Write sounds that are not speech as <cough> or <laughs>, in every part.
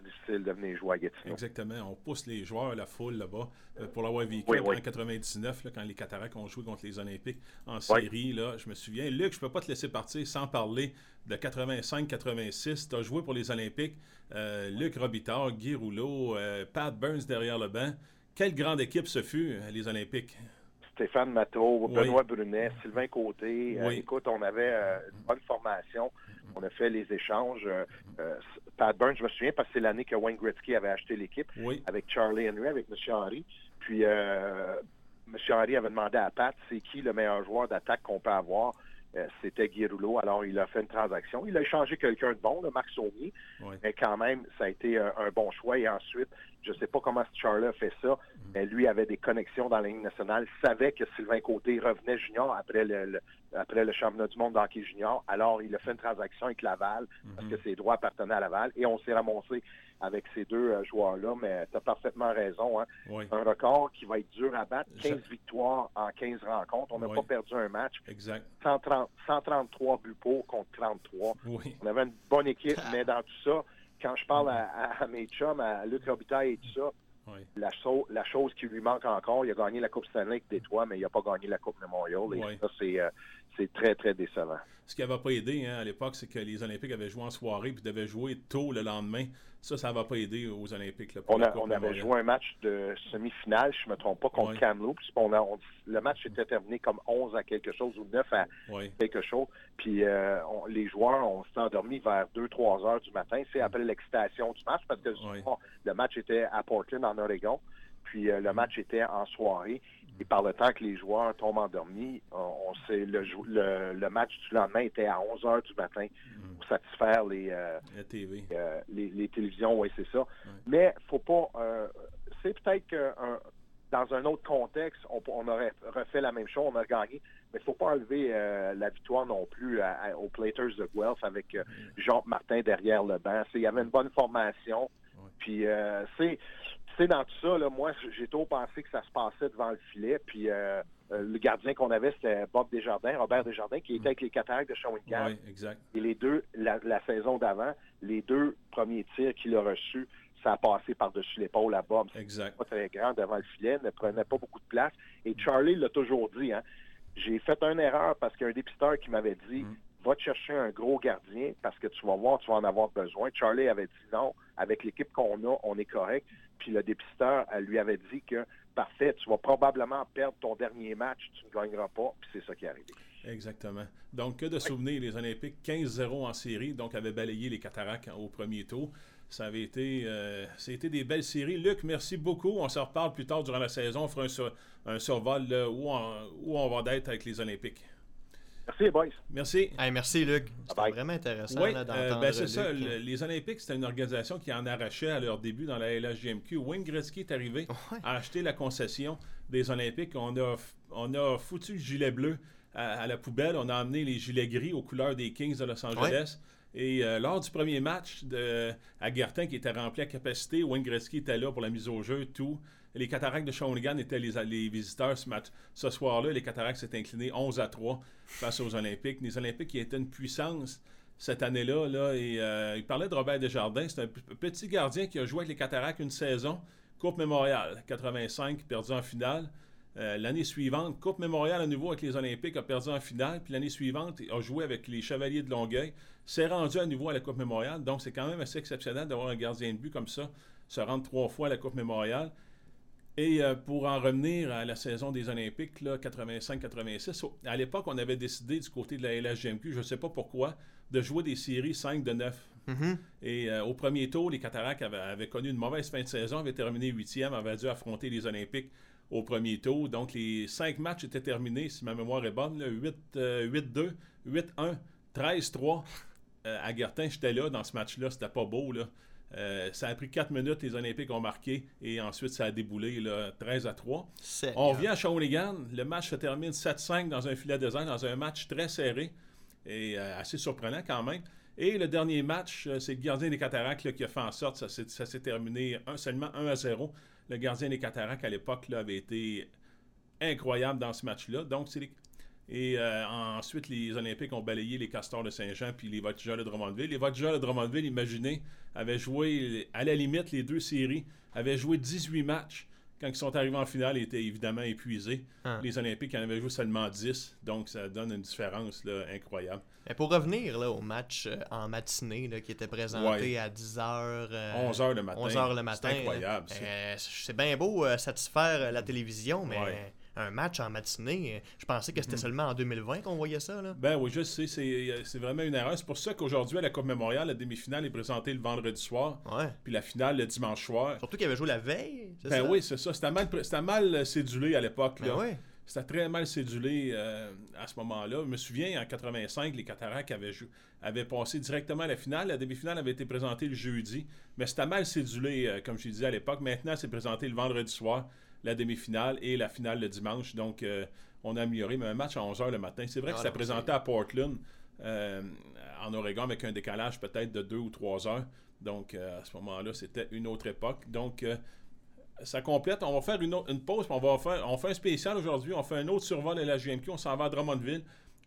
difficile de venir jouer à Gatineau. Exactement. On pousse les joueurs, la foule là-bas. Euh, pour l'avoir vécu en 99, quand les Cataractes ont joué contre les Olympiques en série, là, je me souviens. Luc, je ne peux pas te laisser partir sans parler de 85-86. Tu as joué pour les Olympiques. Euh, Luc Robitaille, Guy Rouleau, euh, Pat Burns derrière le banc. Quelle grande équipe ce fut, les Olympiques? Stéphane Matteau, Benoît Brunet, Sylvain Côté. écoute, on avait une bonne formation. On a fait les échanges. Pat Burns, je me souviens, parce que c'est l'année que Wayne Gretzky avait acheté l'équipe avec Charlie Henry, avec M. Henry. Puis euh, M. Henry avait demandé à Pat, c'est qui le meilleur joueur d'attaque qu'on peut avoir? Euh, c'était Guy Rouleau. Alors, il a fait une transaction. Il a échangé quelqu'un de bon, le Marc Saunier. Mais quand même, ça a été un, bon choix. Et ensuite, je ne sais pas comment Charlie a fait ça, mais lui avait des connexions dans la ligne nationale, savait que Sylvain Côté revenait junior après le, après le championnat du monde d'hockey junior. Alors, il a fait une transaction avec Laval parce que ses droits appartenaient à Laval. Et on s'est ramassé avec ces deux euh, joueurs-là, mais tu as parfaitement raison. Hein. Un record qui va être dur à battre, 15 victoires en 15 rencontres. On n'a pas perdu un match. Exact. 133 buts pour contre 33. On avait une bonne équipe, mais dans tout ça, quand je parle à, mes chums, à Luc Robitaille et tout ça, La, la, chose qui lui manque encore, il a gagné la Coupe Stanley avec Détroit, mais il n'a pas gagné la Coupe Memorial. Et ça, c'est, euh, c'est très, très décevant. Ce qui n'avait pas aidé hein, à l'époque, c'est que les Olympiques avaient joué en soirée puis devaient jouer tôt le lendemain. Ça, ça va pas aidé aux Olympiques. on, avait joué un match de semi-finale, je ne me trompe pas, contre Kamloops. le match était terminé comme 11 à quelque chose ou 9 à quelque chose. Puis euh, les joueurs, on s'est endormis vers 2-3 heures du matin. C'est après l'excitation du match parce que le match était à Portland, en Oregon. Puis euh, le match était en soirée. Et par le temps que les joueurs tombent endormis, on, sait le, le, match du lendemain était à 11 heures du matin pour satisfaire les, euh, euh, les, télévisions, oui, c'est ça. Mais faut pas. Euh, c'est peut-être que dans un autre contexte, on, aurait refait la même chose, on aurait gagné, mais il faut pas enlever la victoire non plus aux Platers de Guelph avec Jean Martin derrière le banc. Il y avait une bonne formation. Puis c'est sais, dans tout ça, là, moi, j'ai trop pensé que ça se passait devant le filet. Puis euh, euh, le gardien qu'on avait, c'était Bob Desjardins, Robert Desjardins, qui était avec les Cataractes de Shawinigan. Oui, exact. Et les deux, la, saison d'avant, les deux premiers tirs qu'il a reçus, ça a passé par-dessus l'épaule à Bob. Exact. Pas très grand devant le filet, ne prenait pas beaucoup de place. Et Charlie l'a toujours dit, hein. J'ai fait une erreur parce qu'il y a un dépisteur qui m'avait dit mm. va te chercher un gros gardien parce que tu vas voir, tu vas en avoir besoin. Charlie avait dit non, avec l'équipe qu'on a, on est correct. Puis le dépisteur elle lui avait dit que parfait, tu vas probablement perdre ton dernier match, tu ne gagneras pas, puis c'est ça qui est arrivé. Exactement. Donc, que de souvenirs, les Olympiques, 15-0 en série, donc avaient balayé les Cataractes au premier tour. Ça avait été, euh, des belles séries. Luc, merci beaucoup. On se reparle plus tard durant la saison. On fera un, survol où, on, où on va être avec les Olympiques. Merci, boys. Merci. merci, Luc. C'était vraiment intéressant oui, euh, ben, c'est ça. les Olympiques, c'était une organisation qui en arrachait à leur début dans la LHGMQ. Wayne Gretzky est arrivé à acheter la concession des Olympiques. On a, on a foutu le gilet bleu à, la poubelle. On a amené les gilets gris aux couleurs des Kings de Los Angeles. Et euh, lors du premier match de, à Gertin, qui était rempli à capacité, Wayne Gretzky était là pour la mise au jeu, tout. Les Cataractes de Shawinigan étaient les, visiteurs ce match. Ce soir-là, les Cataractes s'étaient inclinés 11 à 3 face aux Olympiques. Les Olympiques qui étaient une puissance cette année-là. Euh, il parlait de Robert Desjardins. C'est un petit gardien qui a joué avec les Cataractes une saison. Coupe Mémorial, 85, perdu en finale. Euh, l'année suivante, Coupe Mémorial à nouveau avec les Olympiques, a perdu en finale. Puis l'année suivante, a joué avec les Chevaliers de Longueuil. S'est rendu à nouveau à la Coupe Mémorial. Donc, c'est quand même assez exceptionnel d'avoir un gardien de but comme ça, se rendre trois fois à la Coupe Mémorial. Et euh, pour en revenir à la saison des Olympiques, 85-86, à l'époque, on avait décidé du côté de la LHGMQ, je ne sais pas pourquoi, de jouer des séries 5 de 9. Mm-hmm. Et euh, au premier tour, les Cataractes avaient, connu une mauvaise fin de saison, avaient terminé 8e, avaient dû affronter les Olympiques au premier tour. Donc les 5 matchs étaient terminés, si ma mémoire est bonne, 8-2, 8-1, 13-3. à Gertin, j'étais là dans ce match-là, c'était pas beau. Là. Euh, ça a pris 4 minutes, les Olympiques ont marqué et ensuite ça a déboulé là, 13 à 3. On revient à Shawinigan, le match se termine 7-5 dans un filet désert, dans un match très serré et euh, assez surprenant quand même. Et le dernier match, euh, c'est le gardien des Cataractes qui a fait en sorte, ça, ça s'est terminé seulement 1 à 0. Le gardien des Cataractes à l'époque avait été incroyable dans ce match-là. Donc c'est Et ensuite, les Olympiques ont balayé les Castors de Saint-Jean puis les Voltigeurs de Drummondville. Les Voltigeurs de Drummondville, imaginez, avaient joué, à la limite, les deux séries, avaient joué 18 matchs quand ils sont arrivés en finale, ils étaient évidemment épuisés. Ah. Les Olympiques en avaient joué seulement 10, donc ça donne une différence là, incroyable. Mais pour revenir là, au match euh, en matinée là, qui était présenté à 10h. 11h le matin. 11h le matin. C'est incroyable. Euh, c'est bien beau euh, satisfaire la télévision, mais un match en matinée. Je pensais que c'était mhm. seulement en 2020 qu'on voyait ça. Là. Ben oui, je sais, c'est vraiment une erreur. C'est pour ça qu'aujourd'hui, à la Coupe Mémorial, la demi-finale est présentée le vendredi soir. Ouais. Puis la finale le dimanche soir. Surtout qu'il avait joué la veille. Ben oui, c'est ça. C'était mal, mal cédulé à l'époque. Ben oui. C'était très mal cédulé euh, à ce moment-là. Je me souviens, en 85, les Cataractes avaient, avaient passé directement à la finale. La demi-finale avait été présentée le jeudi, mais c'était mal cédulé, euh, comme je disais à l'époque. Maintenant, c'est présenté le vendredi soir la demi-finale et la finale le dimanche. Donc, euh, on a amélioré, mais un match à 11h le matin. C'est vrai que ça présenté à Portland, euh, en Oregon, avec un décalage peut-être de 2 ou 3 heures. Donc, euh, à ce moment-là, c'était une autre époque. Donc, ça complète. On va faire une, une pause, on va faire, on fait un spécial aujourd'hui. On fait un autre survol à la GMQ. On s'en va à Drummondville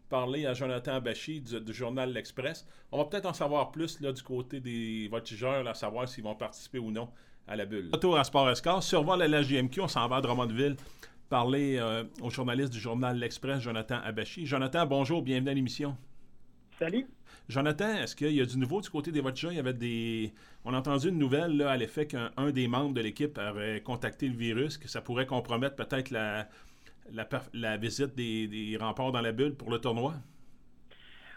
parler à Jonathan Abachi du, journal L'Express. On va peut-être en savoir plus là, du côté des voltigeurs, à savoir s'ils vont participer ou non à la bulle. Retour à Sport Escar. Survol à la GMQ, on s'en va à Drummondville parler euh, au journaliste du journal L'Express, Jonathan Abachi. Jonathan, bonjour, bienvenue à l'émission. Salut. Jonathan, est-ce qu'il y a du nouveau du côté des Voltigeurs? Il y avait des. On a entendu une nouvelle là, à l'effet qu'un des membres de l'équipe aurait contacté le virus, que ça pourrait compromettre peut-être la, la, visite des, des remparts dans la bulle pour le tournoi?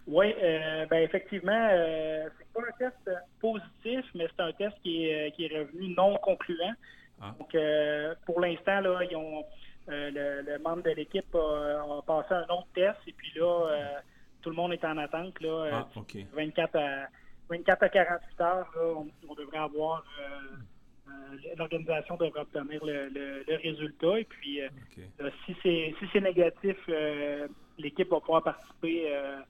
Oui, euh, ben effectivement, euh, c'est pas un test positif, mais c'est un test qui est, euh, qui est revenu non concluant. Ah. Donc, euh, pour l'instant, là, ils ont le, membre de l'équipe a, passé un autre test et puis là, tout le monde est en attente. Là, 24 ah, à 24 à 48 heures, on, devrait avoir l'organisation devrait obtenir le, le, résultat. Et puis, si c'est si c'est négatif, l'équipe va pouvoir participer euh,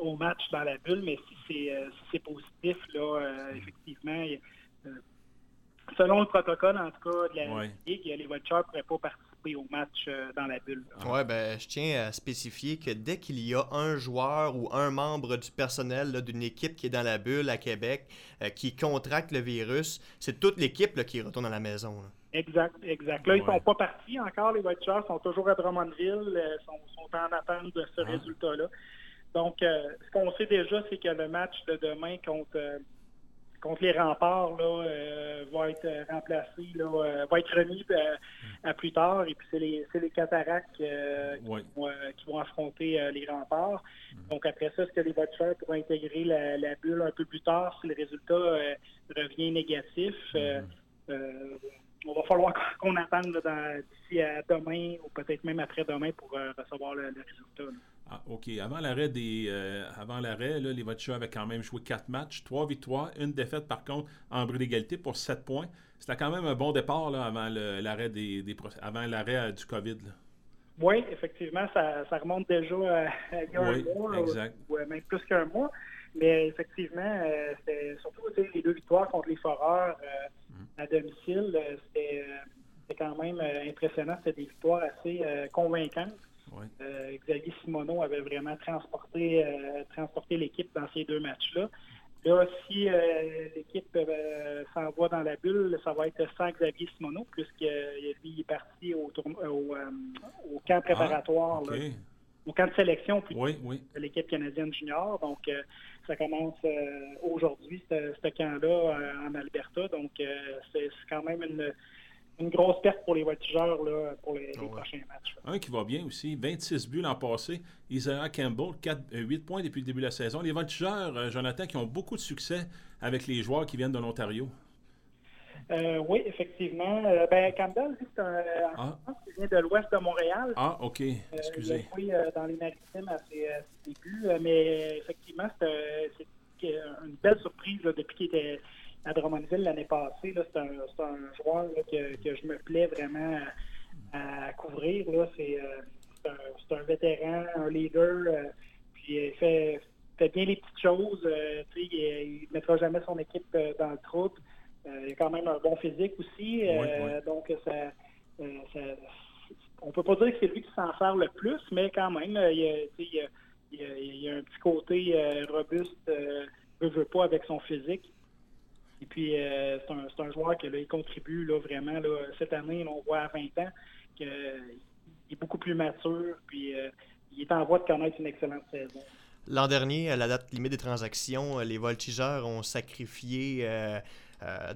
au match dans la bulle, mais si c'est euh, si positif, là, euh, effectivement, selon le protocole, en tout cas, de la ouais. Ligue, les Vultures ne pourraient pas participer au match dans la bulle. Oui, ben, je tiens à spécifier que dès qu'il y a un joueur ou un membre du personnel d'une équipe qui est dans la bulle à Québec qui contracte le virus, c'est toute l'équipe qui retourne à la maison. Exact, exact. Là, ils ne sont pas partis encore, les Vultures sont toujours à Drummondville, sont, sont en attente de ce ah. résultat-là. Donc, euh, ce qu'on sait déjà, c'est que le match de demain contre, euh, contre les remparts là, euh, va être remplacé, là, va être remis à plus tard. Et puis, c'est les, les cataractes qui, vont, affronter les remparts. Mm. Donc, après ça, est-ce que les voitures pourront intégrer la, bulle un peu plus tard si le résultat revient négatif? Mm. on va falloir <laughs> qu'on attende d'ici à demain ou peut-être même après-demain pour recevoir le, résultat. Ah, OK. Avant l'arrêt des euh, avant l'arrêt, les Voltigeurs avaient quand même joué quatre matchs, trois victoires, une défaite par contre en brut d'égalité pour sept points. C'était quand même un bon départ là, avant l'arrêt des, avant l'arrêt euh, du COVID. Oui, effectivement, ça, remonte déjà à, un mois, exact. Ou, même plus qu'un mois. Mais effectivement, euh, c'était surtout les deux victoires contre les Foreurs mm. à domicile, c'était quand même impressionnant. C'était des victoires assez convaincantes. Euh, Xavier Simoneau avait vraiment transporté, euh, transporté l'équipe dans ces deux matchs-là. Là, si euh, l'équipe s'envoie dans la bulle, ça va être sans Xavier Simoneau, puisque lui est parti au, au, camp préparatoire, ah, au camp de sélection oui, oui. de l'équipe canadienne junior. Donc, ça commence aujourd'hui, ce, camp-là, en Alberta. Donc, c'est quand même une une grosse perte pour les voltigeurs là, pour les, ah prochains matchs. Un qui va bien aussi, 26 buts l'an passé. Isaiah Campbell, 4, 8 euh, points depuis le début de la saison. Les voltigeurs, euh, Jonathan, qui ont beaucoup de succès avec les joueurs qui viennent de l'Ontario. Euh, oui, effectivement. ben, Campbell, c'est un ah. qui vient de l'ouest de Montréal. Ah, OK. Excusez. il a joué dans les maritimes à ses, débuts, mais effectivement, c'est une belle surprise depuis qu'il était à Drummondville l'année passée. C'est un, un, joueur que, que, je me plais vraiment à, couvrir. C'est euh, un, un, vétéran, un leader, euh, puis il fait, fait, bien les petites choses. Euh, il ne mettra jamais son équipe dans le trouble. il a quand même un bon physique aussi. Donc, ça, ça on peut pas dire que c'est lui qui s'en sert le plus, mais quand même, il a, un petit côté robuste, ne veut pas avec son physique. Et puis, c'est un, un, joueur qui contribue là, vraiment. Là, cette année, on voit à 20 ans qu'il est beaucoup plus mature, puis il est en voie de connaître une excellente saison. L'an dernier, à la date limite des transactions, les voltigeurs ont sacrifié euh, euh,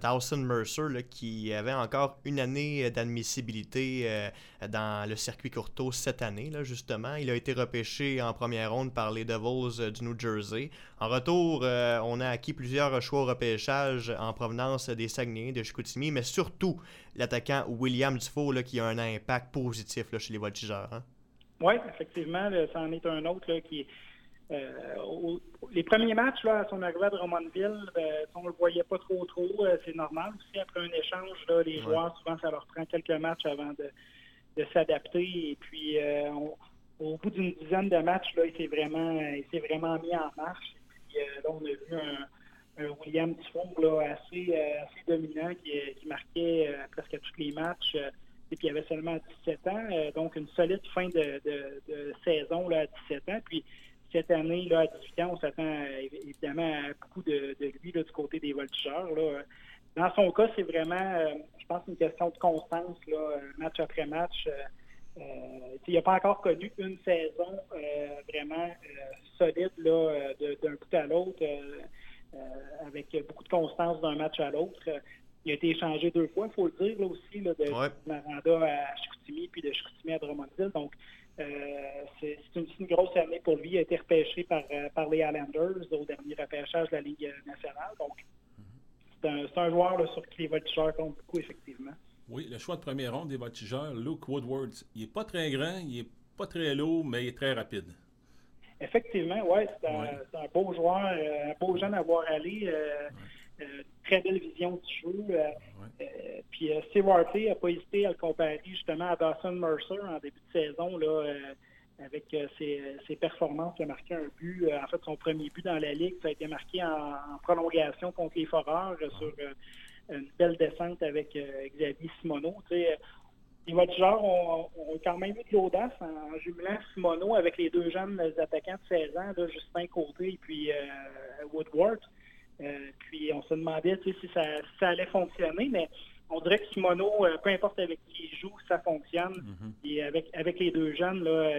Dawson Mercer, qui avait encore une année d'admissibilité euh, dans le circuit Courtois cette année, justement. Il a été repêché en première ronde par les Devils euh, du New Jersey. En retour, on a acquis plusieurs choix au repêchage en provenance des Saguenay, de Chicoutimi, mais surtout l'attaquant William Dufault, qui a un impact positif chez les Voltigeurs. Hein. Oui, effectivement, ça en est un autre qui euh, les premiers matchs, là, à son arrivée à Drummondville, euh, on ne le voyait pas trop trop. Euh, c'est normal aussi. Après un échange, là, les joueurs, souvent, ça leur prend quelques matchs avant de, s'adapter. Et puis, au bout d'une dizaine de matchs, là, il s'est vraiment, il vraiment mis en marche. Et puis, là, on a vu un, William Dufour assez, assez dominant qui, qui marquait presque tous les matchs. et puis, il avait seulement 17 ans. donc, une solide fin de, de saison là, à 17 ans. Puis, cette année, là, à 18 ans, on s'attend euh, évidemment à beaucoup de, lui du côté des voltigeurs. Dans son cas, c'est vraiment, euh, je pense, une question de constance, là, match après match. Euh, il n'a pas encore connu une saison vraiment solide d'un bout à l'autre, avec beaucoup de constance d'un match à l'autre. Il a été échangé deux fois, il faut le dire, là aussi, là, de Maranda à Chicoutimi, puis de Chicoutimi à Drummondville. Donc, euh, c'est une, grosse année pour lui. Il a été repêché par, euh, par les Islanders au dernier repêchage de la Ligue nationale. Donc, c'est un, joueur sur qui les voltigeurs comptent beaucoup, effectivement. Oui, le choix de première ronde des voltigeurs, Luke Woodward, il n'est pas très grand, il n'est pas très lourd, mais il est très rapide. Effectivement, ouais, c'est un, beau joueur, euh, un beau jeune à voir aller. Très belle vision du jeu. Euh, puis euh, Steve Hartley n'a pas hésité à le comparer justement à Dawson Mercer en début de saison, là, euh, avec ses, performances. Il a marqué un but, en fait, son premier but dans la Ligue, ça a été marqué en, prolongation contre les Foreurs sur une belle descente avec Xavier Simoneau. les Voltigeurs ont, ont, quand même eu de l'audace en, jumelant Simoneau avec les deux jeunes attaquants de 16 ans, Justin Côté et puis Woodward. Euh, puis on se demandait si ça, allait fonctionner, mais on dirait que Simono, euh, peu importe avec qui il joue, ça fonctionne. Mhm. Et avec, avec les deux jeunes, là,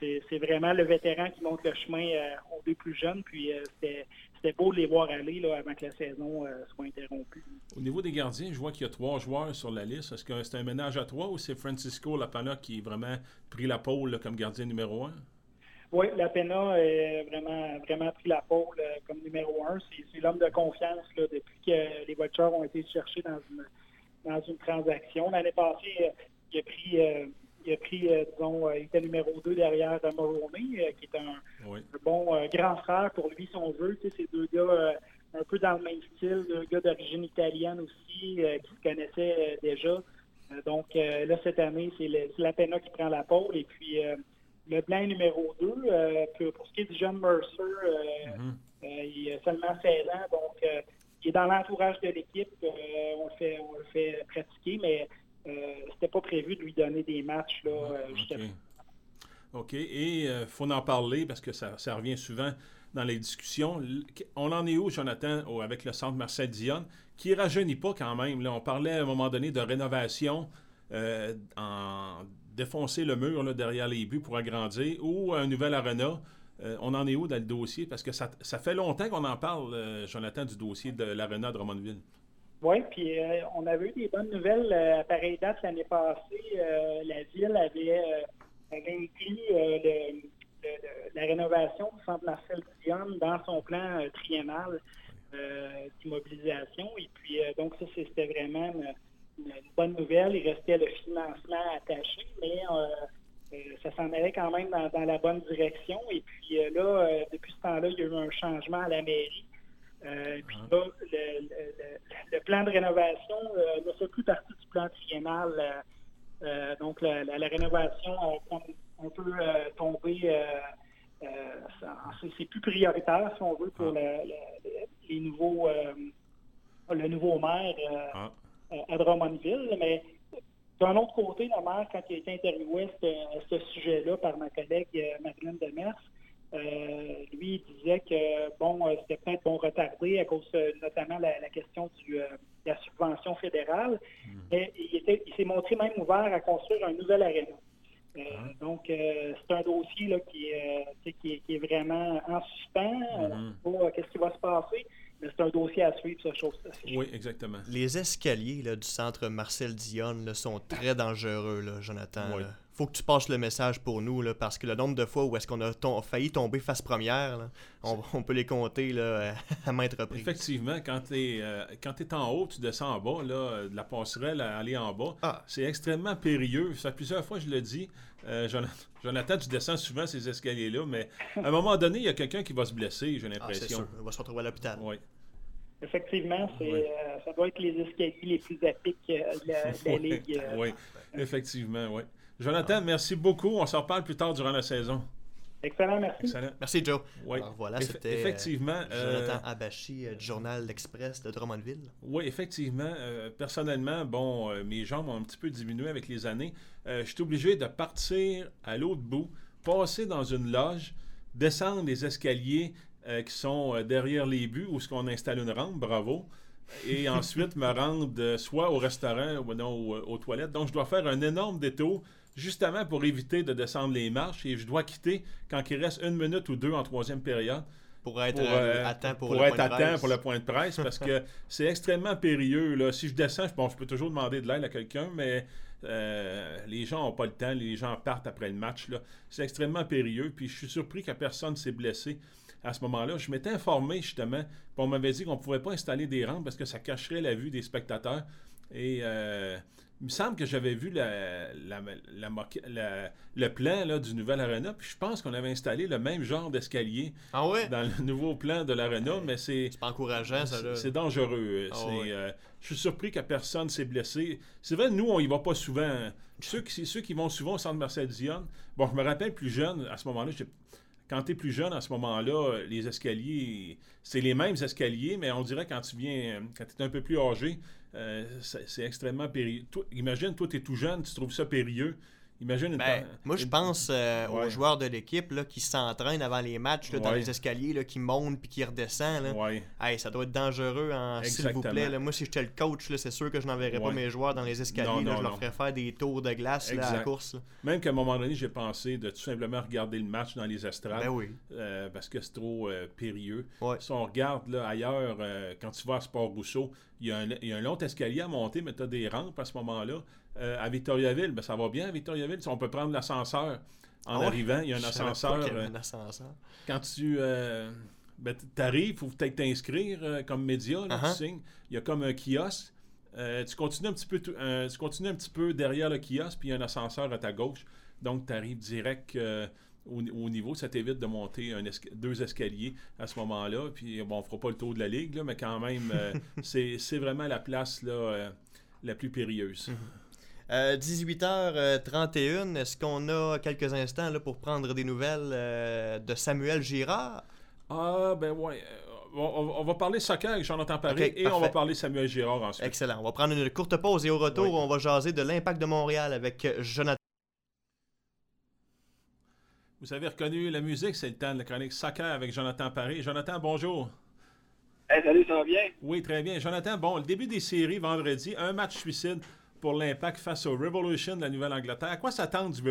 c'est vraiment le vétéran qui montre le chemin euh, aux deux plus jeunes. Puis c'était beau de les voir aller là, avant que la saison soit interrompue. Au niveau des gardiens, je vois qu'il y a trois joueurs sur la liste. Est-ce que c'est un ménage à trois ou c'est Francisco Lapana qui a vraiment pris la pôle comme gardien numéro un? Oui, la PENA a vraiment, vraiment pris la pôle euh, comme numéro un. C'est l'homme de confiance depuis que les voitures ont été cherchées dans une, dans une transaction. L'année passée, euh, il a pris, euh, il a pris disons, il était numéro deux derrière Moroni, qui est un, bon grand frère pour lui, si on veut. Tu ces deux gars un peu dans le même style, deux gars d'origine italienne aussi, qui se connaissaient déjà. donc là, cette année, c'est la PENA qui prend la pôle. Et puis le plan numéro 2. Euh, pour ce qui est du jeune Mercer, euh, mhm. euh, il a seulement 16 ans, donc il est dans l'entourage de l'équipe. on, le fait, on le fait pratiquer, mais c'était pas prévu de lui donner des matchs là, OK. Et il faut en parler parce que ça, ça, revient souvent dans les discussions. On en est où, Jonathan, avec le centre Marcel Dion, qui ne rajeunit pas quand même. Là, on parlait à un moment donné de rénovation en défoncer le mur derrière les buts pour agrandir ou un nouvel arena. Euh, on en est où dans le dossier? Parce que ça, fait longtemps qu'on en parle, euh, Jonathan, du dossier de l'arena de Drummondville. Oui, puis euh, on avait eu des bonnes nouvelles à pareille date l'année passée. la ville avait, inclus la rénovation du centre Marcel Dion dans son plan triennal d'immobilisation. Et puis, donc, ça, c'était vraiment bonne nouvelle. Il restait le financement attaché, mais euh, euh, ça s'en allait quand même dans, la bonne direction. Et puis euh, là, depuis ce temps-là, il y a eu un changement à la mairie. puis ah. là, le, plan de rénovation ne fait plus partie du plan triennal. donc, la, rénovation a un peu tombé. c'est plus prioritaire, si on veut, pour ah. les nouveaux, le nouveau maire. Ah. Euh, à Drummondville, mais D'un autre côté, la maire, quand il a été interviewé à ce, sujet-là par ma collègue Marilyn Demers, euh, lui, il disait que bon, euh, c'était peut-être bon retardé à cause euh, notamment la, la question du, de la subvention fédérale. Mais il, s'est montré même ouvert à construire un nouvel aréna. Ah. Donc, c'est un dossier là, qui, qui, est vraiment en suspens. Mm qu'est-ce qui va se passer. Mais c'est un dossier à suivre, ça, chose Oui, exactement. Les escaliers là, du centre Marcel Dionne sont très dangereux, là, Jonathan. Faut que tu passes le message pour nous, là, parce que le nombre de fois où est-ce qu'on a failli tomber face première, on, peut les compter là, <laughs> à maintes reprises. Effectivement, quand tu es, euh, es, en haut, tu descends en bas, là, de la passerelle à aller en bas, ah. c'est extrêmement périlleux. Ça plusieurs fois, je le dis. Euh, Jonathan, tu descends souvent ces escaliers-là, mais à un moment donné, il y a quelqu'un qui va se blesser, j'ai ah, l'impression. il va se retrouver à l'hôpital. Oui. Effectivement, euh, ça doit être les escaliers les plus épiques euh, de la, <laughs> Ligue. oui, effectivement, oui. Jonathan, merci beaucoup. On s'en reparle plus tard durant la saison. Excellent, merci. Merci, Joe. Oui. voilà, c'était effectivement, Jonathan Abachi du Journal L'Express de Drummondville. Oui, effectivement. personnellement, bon, mes jambes ont un petit peu diminué avec les années. je suis obligé de partir à l'autre bout, passer dans une loge, descendre les escaliers euh, qui sont euh, derrière les buts où ce qu'on installe une rampe, bravo. Et ensuite me rendre euh, soit au restaurant ou non aux, toilettes. Donc je dois faire un énorme détour justement pour éviter de descendre les marches et je dois quitter quand il reste une minute ou deux en troisième période. Pour être à temps pour, le être point à temps pour le point de presse parce que <laughs> c'est extrêmement périlleux. Là. Si je descends, bon, je peux toujours demander de l'aide à quelqu'un, mais les gens n'ont pas le temps, les gens partent après le match. C'est extrêmement périlleux. Puis je suis surpris que personne s'est blessé à ce moment-là. Je m'étais informé justement, on m'avait dit qu'on ne pouvait pas installer des rampes parce que ça cacherait la vue des spectateurs. Et euh, il me semble que j'avais vu la, le plan là, du nouvel arena, puis je pense qu'on avait installé le même genre d'escalier ah dans le nouveau plan de l'arena, mais c'est... C'est pas encourageant, ça, C'est dangereux. Ah euh, je suis surpris que personne s'est blessé. C'est vrai, nous, on y va pas souvent. Ceux qui, ceux qui vont souvent au centre Marcel Dion, bon, je me rappelle plus jeune, à ce moment-là, quand tu es plus jeune, à ce moment-là, les escaliers, c'est les mêmes escaliers, mais on dirait quand tu viens, quand tu es un peu plus âgé, euh, c'est extrêmement périlleux. imagine, toi, tu es tout jeune, tu trouves ça périlleux. Imagine ben, Moi, je pense euh, aux joueurs de l'équipe qui s'entraînent avant les matchs dans les escaliers, là, qui montent puis qui redescendent. Là. ça doit être dangereux, s'il vous plaît. Moi, si j'étais le coach, c'est sûr que je n'enverrais pas mes joueurs dans les escaliers. je leur ferais faire des tours de glace à la course. Même qu'à un moment donné, j'ai pensé de tout simplement regarder le match dans les estrades ben euh, parce que c'est trop euh, périlleux. Si on regarde là, ailleurs, quand tu vas à Sport Rousseau, il y, a un, long escalier à monter, mais tu as des rampes à ce moment-là. Euh, à Victoriaville, ben, ça va bien à Victoriaville. On peut prendre l'ascenseur en ah arrivant. Il y a un ascenseur, euh, un ascenseur. Quand tu euh, ben, arrives, il faut peut-être t'inscrire comme média. Là, uh-huh. Il y a comme un kiosque. tu, continues un petit peu, tu continues un petit peu derrière le kiosque, puis il y a un ascenseur à ta gauche. Donc, tu arrives direct au, niveau. Ça t'évite de monter deux escaliers à ce moment-là. Puis, bon, on ne fera pas le tour de la ligue, mais quand même, <laughs> c'est vraiment la place là, la plus périlleuse. Mm-hmm. 18h31, euh, est-ce qu'on a quelques instants là, pour prendre des nouvelles euh, de Samuel Girard? Ah, ben ouais. Euh, on, va parler soccer avec Jonathan Paris et on va parler Samuel Girard ensuite. Excellent. On va prendre une courte pause et au retour, on va jaser de l'impact de Montréal avec Jonathan. Vous avez reconnu la musique, c'est le temps de la chronique soccer avec Jonathan Paris. Jonathan, bonjour. salut, ça va bien? Oui, très bien. Jonathan, bon, le début des séries vendredi, un match suicide pour l'impact face au Revolution de la Nouvelle-Angleterre? À quoi s'attendre du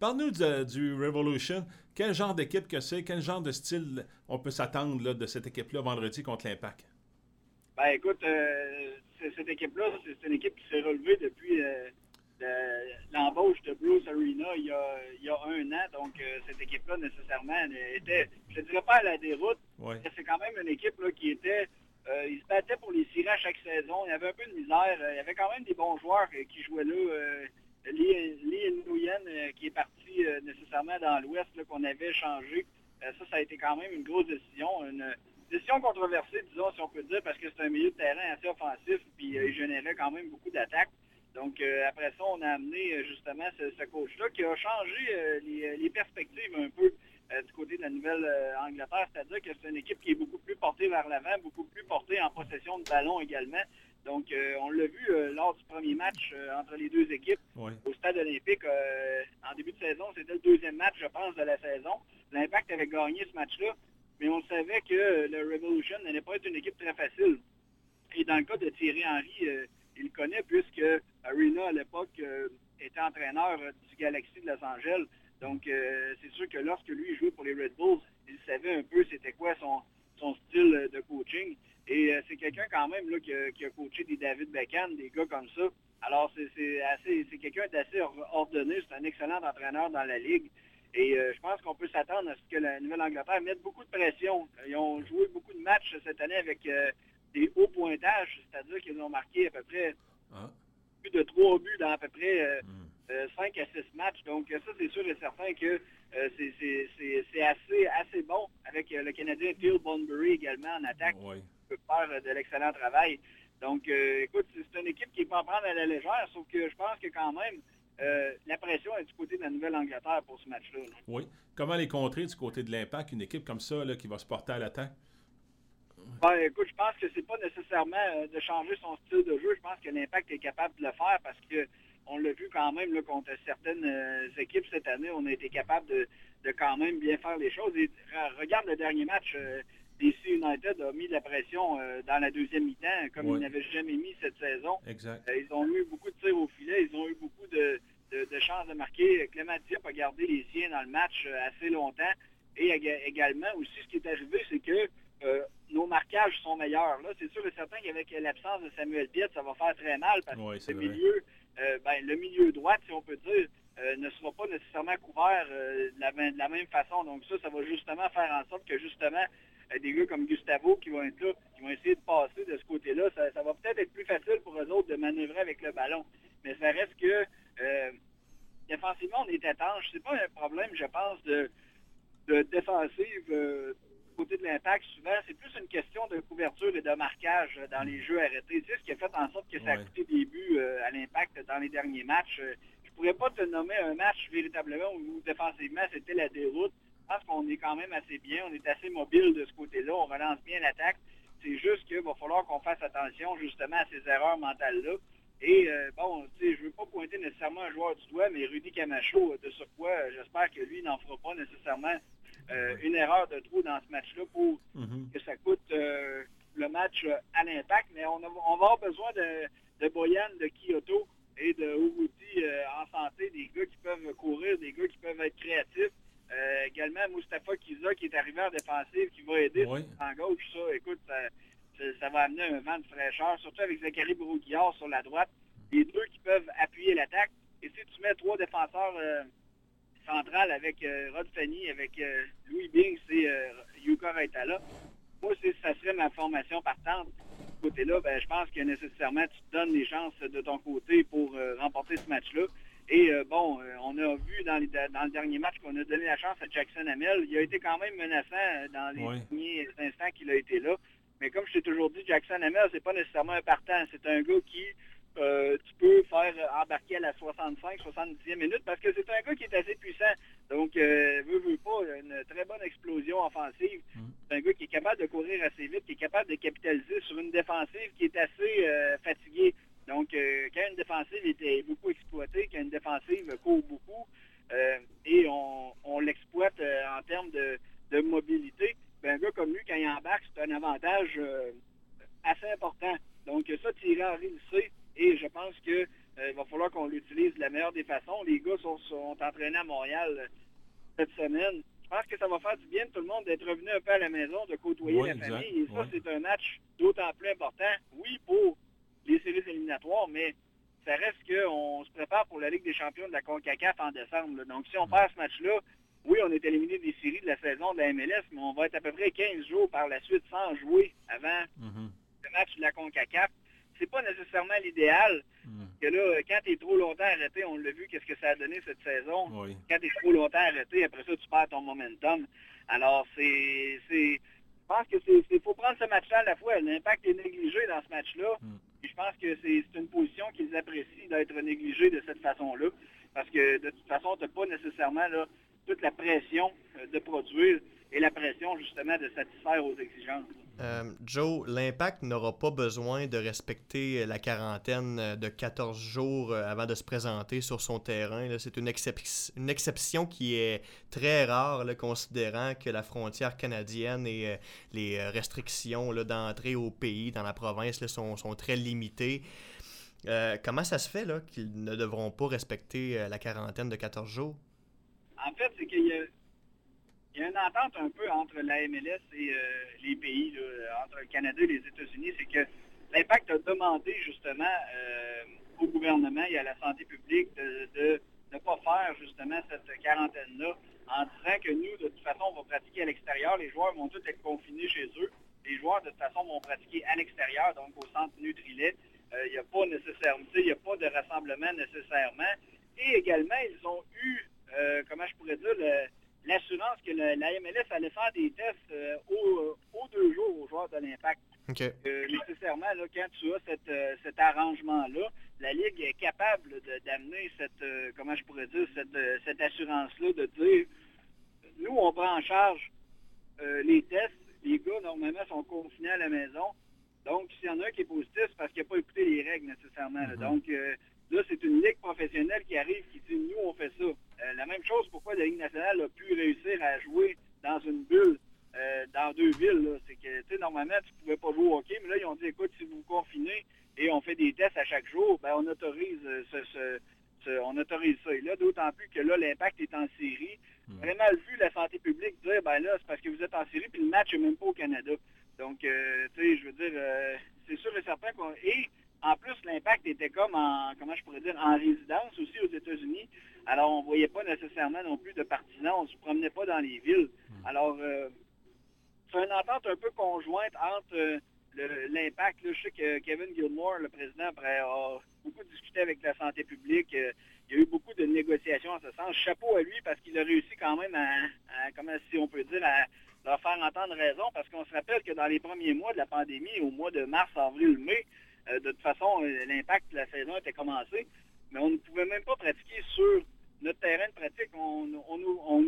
Parle-nous du Revolution. Quel genre d'équipe que c'est? Quel genre de style on peut s'attendre de cette équipe-là vendredi contre l'impact? Ben écoute, euh, cette équipe-là, c'est une équipe qui s'est relevée depuis euh, l'embauche de Bruce Arena il y, a, un an. Donc euh, cette équipe-là, nécessairement, était, je ne dirais pas à la déroute, mais c'est quand même une équipe qui était euh, il se battait pour les séries à chaque saison. Il y avait un peu de misère. Il y avait quand même des bons joueurs euh, qui jouaient là. Euh, Lee, Nguyen qui est parti nécessairement dans l'Ouest, qu'on avait changé. ça, ça a été quand même une grosse décision. Une décision controversée, disons, si on peut dire, parce que c'est un milieu de terrain assez offensif, puis il générait quand même beaucoup d'attaques. Donc, après ça, on a amené justement ce, coach-là qui a changé les, perspectives un peu du côté de la Nouvelle-Angleterre, c'est-à-dire que c'est une équipe qui est beaucoup plus portée vers l'avant, beaucoup plus portée en possession de ballon également. Donc, euh, on l'a vu euh, lors du premier match euh, entre les deux équipes au stade olympique. en début de saison, c'était le deuxième match, je pense, de la saison. L'Impact avait gagné ce match-là, mais on savait que le Revolution n'allait pas être une équipe très facile. Et dans le cas de Thierry Henry, il connaît puisque Arena, à l'époque, était entraîneur du Galaxy de Los Angeles. Donc, euh, c'est sûr que lorsque lui jouait pour les Red Bulls, il savait un peu c'était quoi son, son, style de coaching. Et euh, c'est quelqu'un quand même là, qui, a, qui, a, coaché des David Beckham, des gars comme ça. Alors, c'est quelqu'un d'assez ordonné. C'est un excellent entraîneur dans la Ligue. Et euh, je pense qu'on peut s'attendre à ce que la Nouvelle-Angleterre mette beaucoup de pression. Ils ont joué beaucoup de matchs cette année avec des hauts pointages, c'est-à-dire qu'ils ont marqué à peu près ah. plus de trois buts dans à peu près. Hmm. Euh, 5 à 6 matchs. Donc ça, c'est sûr et certain que euh, c'est assez, assez bon avec euh, le Canadien Phil Bunbury également en attaque. Oui. peut faire de l'excellent travail. Donc, écoute, c'est une équipe qui n'est pas à prendre à la légère, sauf que je pense que quand même, la pression est du côté de la Nouvelle-Angleterre pour ce match-là. Oui. Comment les contrer du côté de l'impact, une équipe comme ça là, qui va se porter à l'attaque? Ben, écoute, je pense que c'est pas nécessairement de changer son style de jeu. Je pense que l'impact est capable de le faire parce que on l'a vu quand même là, contre certaines équipes cette année. On a été capable de, quand même bien faire les choses. regarde le dernier match. DC United a mis de la pression euh, dans la deuxième mi-temps, comme ils n'avaient jamais mis cette saison. Exact. Euh, ils ont eu beaucoup de tirs au filet, ils ont eu beaucoup de, chances de marquer. Clément Diop a gardé les siens dans le match euh, assez longtemps. Et également, aussi, ce qui est arrivé, c'est que nos marquages sont meilleurs. Là, c'est sûr et certain qu'avec l'absence de Samuel Piet, ça va faire très mal parce que le milieu, ben, le milieu droit, si on peut dire, ne sera pas nécessairement couvert de, la, de, la, même façon. Donc ça, ça va justement faire en sorte que justement des gars comme Gustavo qui vont être là, qui vont essayer de passer de ce côté-là. Ça, va peut-être être plus facile pour eux autres de manœuvrer avec le ballon. Mais ça reste que euh, défensivement, on est étanche. C'est pas un problème, je pense, de, défensive euh, côté de l'impact. Souvent, c'est plus une question de couverture et de marquage dans les jeux arrêtés. Sais, ce qui a fait en sorte que ça a coûté des buts euh, à l'impact dans les derniers matchs. Je pourrais pas te nommer un match véritablement où défensivement, c'était la déroute. Je pense qu'on est quand même assez bien, on est assez mobile de ce côté-là, on relance bien l'attaque. C'est juste qu'il va falloir qu'on fasse attention justement à ces erreurs mentales-là. Et euh, bon, je veux pas pointer nécessairement un joueur du doigt, mais Rudy Camacho, de surcroît, j'espère que lui n'en fera pas nécessairement euh, une erreur de trop dans ce match-là pour mm-hmm. que ça coûte euh, le match à l'impact. Mais on, va avoir besoin de, de Boyan, de Kyoto et de Uruti en santé, des gars qui peuvent courir, des gars qui peuvent être créatifs. Euh, également, Mustafa Kiza qui est arrivé en défensive, qui va aider en gauche. Ça, écoute, ça, va amener un vent de fraîcheur, surtout avec Zachary Brouillard sur la droite. Les deux qui peuvent appuyer l'attaque. Et si tu mets trois défenseurs euh, centrales avec euh, Rod Fanny, avec Louis Bing et Yuka Raitala, moi, ça serait ma formation partante. De ce côté-là, ben, je pense que nécessairement, tu te donnes les chances de ton côté pour remporter ce match-là. Et euh, bon, euh, on a vu dans, dans, le dernier match qu'on a donné la chance à Jackson Hamel. Il a été quand même menaçant euh, dans les premiers instants qu'il a été là. Mais comme je t'ai toujours dit, Jackson Hamel, c'est pas nécessairement un partant. C'est un gars qui tu peux faire embarquer à la 65, 70e minute parce que c'est un gars qui est assez puissant. Donc, euh, veut, veut pas, une très bonne explosion offensive. Mm. C'est un gars qui est capable de courir assez vite, qui est capable de capitaliser sur une défensive qui est assez fatiguée. Donc, euh, quand une défensive était beaucoup exploitée, quand une défensive court beaucoup, euh, et on, l'exploite euh, en termes de, mobilité, ben, un gars comme lui, quand il embarque, c'est un avantage assez important. Donc, ça, Thierry Henry le sait, pense qu'il va falloir qu'on l'utilise de la meilleure des façons. Les gars sont, entraînés à Montréal cette semaine. Je pense que ça va faire du bien de tout le monde d'être revenu un peu à la maison, de côtoyer la famille. Et ça, c'est un match d'autant plus important, oui, pour les séries éliminatoires, mais ça reste qu'on se prépare pour la Ligue des champions de la CONCACAF en décembre. Donc, si on perd ce match-là, oui, on est éliminé des séries de la saison de la MLS, mais on va être à peu près 15 jours par la suite sans jouer avant mhm. le match de la CONCACAF. C'est pas nécessairement l'idéal. Mhm. Que là, quand tu es trop longtemps arrêté, on l'a vu, qu'est-ce que ça a donné cette saison? Quand tu es trop longtemps arrêté, après ça, tu perds ton momentum. Alors, c'est je pense que c'est faut prendre ce match-là à la fois. L'impact est négligé dans ce match-là. Mhm. je pense que c'est une position qu'ils apprécient d'être négligés de cette façon-là. Parce que de toute façon, tu n'as pas nécessairement là, toute la pression euh, de produire et la pression justement de satisfaire aux exigences. Euh, Joe, l'impact n'aura pas besoin de respecter la quarantaine euh, de 14 jours avant de se présenter sur son terrain. C'est une, exception qui est très rare, considérant que la frontière canadienne et les restrictions d'entrée au pays, dans la province, sont, sont, très limitées. comment ça se fait qu'ils ne devront pas respecter la quarantaine de 14 jours? En fait, c'est qu'il y a une entente un peu entre la MLS et euh, les pays, entre le Canada et les États-Unis, c'est que l'impact a demandé justement euh, au gouvernement et à la santé publique de ne pas faire justement cette quarantaine-là en disant que nous, de toute façon, on va pratiquer à l'extérieur. Les joueurs vont tous être confinés chez eux. Les joueurs, de toute façon, vont pratiquer à l'extérieur, donc au centre Nutrilet. Euh, il n'y a pas nécessairement, il n'y a pas de rassemblement nécessairement. Et également, ils ont eu, comment je pourrais dire, l'assurance que la MLS allait faire des tests euh, aux, deux jours aux joueurs de l'Impact. Euh, nécessairement, là, quand tu as euh, cet arrangement-là, la Ligue est capable d'amener cette, comment je pourrais dire, cette, cette assurance-là, de dire, nous, on prend en charge les tests. Les gars, normalement, sont confinés à la maison. Donc, s'il y en a un qui est positif, c'est parce qu'il n'a pas écouté les règles nécessairement. Mm-hmm. Donc, là, c'est une ligue professionnelle qui arrive, qui dit, nous, on fait ça. Euh, la même chose, pourquoi la Ligue nationale a pu réussir à jouer dans une bulle euh, dans deux villes. C'est que, tu sais, normalement, tu ne pouvais pas jouer au hockey, mais là, ils ont dit, écoute, si vous vous confinez et on fait des tests à chaque jour, ben, on autorise euh, ce, on autorise ça. Et là, d'autant plus que là, l'impact est en série. Hmm. Vraiment vu la santé publique dire, ben là, c'est parce que vous êtes en série, puis le match n'est même pas au Canada. Donc, tu sais, je veux dire, c'est sûr et certain qu'on... Et en plus, l'impact était comme en, comment je pourrais dire, en résidence aussi aux États-Unis. Alors, on ne voyait pas nécessairement non plus de partisans, on ne se promenait pas dans les villes. Hmm. Alors, euh, c'est une entente un peu conjointe entre euh, l'impact. Je sais que Kevin Gilmore, le président, a beaucoup discuté avec la santé publique. Euh, il y a eu beaucoup de négociations en ce sens. Chapeau à lui parce qu'il a réussi quand même à, comment si on peut dire, à leur faire entendre raison parce qu'on se rappelle que dans les premiers mois de la pandémie, au mois de mars, avril, mai, de toute façon, l'impact de la saison était commencé, mais on ne pouvait même pas pratiquer sur notre terrain de pratique, on, on,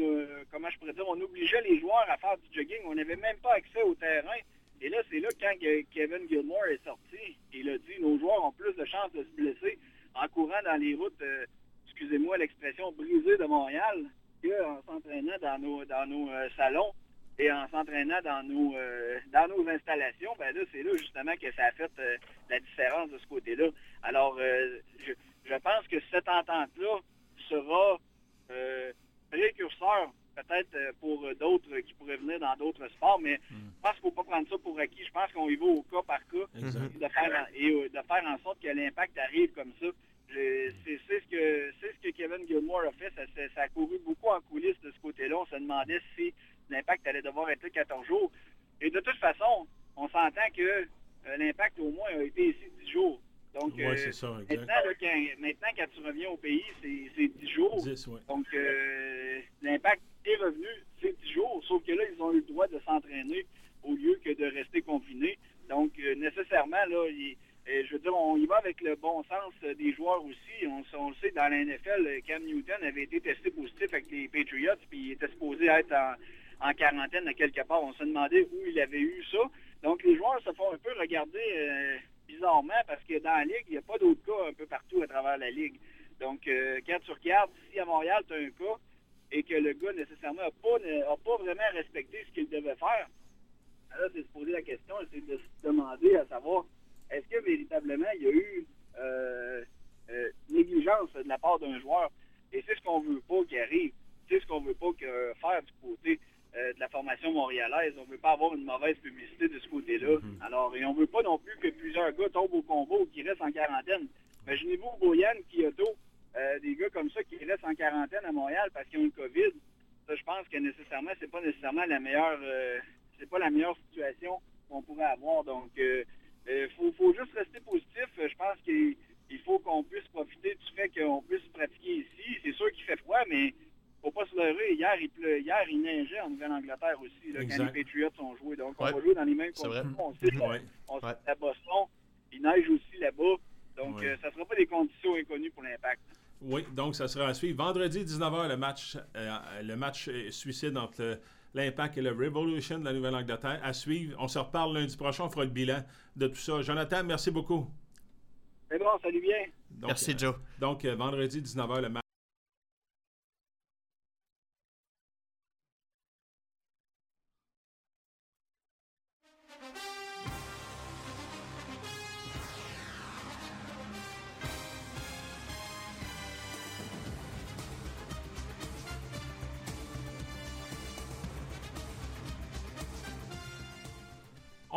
comment je pourrais dire, on obligeait les joueurs à faire du jogging. On n'avait même pas accès au terrain. Et là, c'est là quand Kevin Gilmore est sorti, il a dit nos joueurs ont plus de chances de se blesser en courant dans les routes, euh, excusez-moi l'expression, brisées de Montréal, qu'en s'entraînant dans nos, dans nos euh, salons et en s'entraînant dans nos euh, dans nos installations, ben là, c'est là justement que ça a fait la différence de ce côté-là. Alors, je, je pense que cette entente-là sera euh, précurseur peut-être euh, pour d'autres qui pourraient venir dans d'autres sports, mais hmm. je pense qu'il ne faut pas prendre ça pour acquis. Je pense qu'on y va au cas par cas et de, faire, et euh, de faire en sorte que l'impact arrive comme ça. C'est ce que c'est ce que Kevin Gilmore a fait. Ça, a couru beaucoup en coulisses de ce côté-là. On se demandait si l'impact allait devoir être là 14 jours. Et de toute façon, on s'entend que l'impact au moins a été ici 10 jours. Donc, euh, maintenant, maintenant, quand tu reviens au pays, c'est 10 jours. Donc, euh, l'impact est revenu, c'est 10 jours, sauf que là, ils ont eu le droit de s'entraîner au lieu que de rester confinés. Donc, euh, nécessairement, là, je veux dire, on y va avec le bon sens des joueurs aussi. On, le sait, dans la NFL, Cam Newton avait été testé positif avec les Patriots, puis il était supposé être en, quarantaine à quelque part. On se demandait où il avait eu ça. Donc, les joueurs se font un peu regarder bizarrement, parce que dans la Ligue, il n'y a pas d'autres cas un peu partout à travers la Ligue. Donc, euh, si à Montréal, tu as un cas et que le gars, nécessairement, n'a pas, pas vraiment respecté ce qu'il devait faire, là, c'est se poser la question, c'est de se demander à savoir, est-ce que véritablement, il y a eu euh, euh, négligence de la part d'un joueur? Et c'est ce qu'on veut pas qu'il arrive. C'est ce qu'on veut pas que faire du côté euh, de la formation montréalaise. On ne veut pas avoir une mauvaise publicité de ce côté-là. Mhm. Alors, et on ne veut pas non plus que plusieurs gars tombent au combo ou qui restent en quarantaine. Imaginez-vous Boyan, Kyoto, euh, des gars comme ça qui restent en quarantaine à Montréal parce qu'ils ont le COVID. Ça, je pense que nécessairement, c'est pas nécessairement la meilleure euh, c'est pas la meilleure situation qu'on pourrait avoir. Donc il faut, juste rester positif. Je pense qu'il faut qu'on puisse profiter du fait qu'on puisse pratiquer ici. C'est sûr qu'il fait froid, mais faut pas se leurrer. Hier, il pleu, hier, il neigeait en Nouvelle-Angleterre aussi, là, quand les Patriots ont joué. Donc, on va jouer dans les mêmes conditions. On sait, on sait à Boston, il neige aussi là-bas. Donc, ça ne sera pas des conditions inconnues pour l'impact. Oui, donc ça sera à suivre. Vendredi 19h, le match, le match suicide entre l'Impact et le Revolution de la Nouvelle-Angleterre. À suivre. On se reparle lundi prochain. On fera le bilan de tout ça. Jonathan, merci beaucoup. C'est bon, salut bien. merci, Joe. donc, vendredi 19h, le match.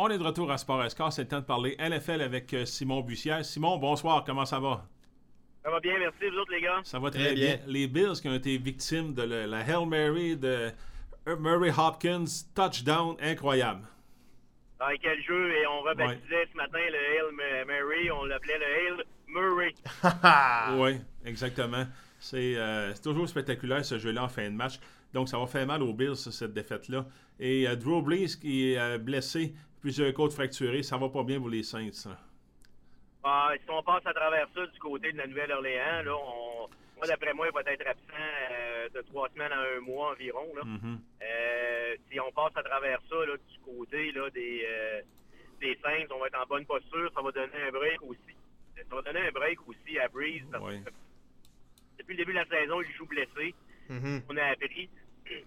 On est de retour à Sport Escar. C'est le temps de parler NFL avec euh, Simon Bussière. Simon, bonsoir. Comment ça va? Ça va bien, merci. Vous autres, les gars? Ça va très, bien. Les Bills qui ont été victimes de la Hail Mary de Murray Hopkins, touchdown incroyable. Ah, quel jeu! Et on rebaptisait ce matin le Hail Mary, on l'appelait le Hail Murray. <laughs> oui, exactement. Euh, c'est toujours spectaculaire ce jeu-là en fin de match. Donc, ça va faire mal aux Bills, cette défaite-là. Et euh, Drew Brees qui est blessé plusieurs côtes fracturées. Ça va pas bien pour les Saints. Ça. Ah, si on passe à travers ça du côté de la Nouvelle-Orléans, là, on, moi, d'après moi, il va être absent euh, de trois semaines à un mois environ. Là. Mm-hmm. Euh, si on passe à travers ça là, du côté là, des, euh, des Saints, on va être en bonne posture. Ça va donner un break aussi. Ça va donner un break aussi à Breeze. depuis le début de la saison, il joue blessé. Mm-hmm. On a appris.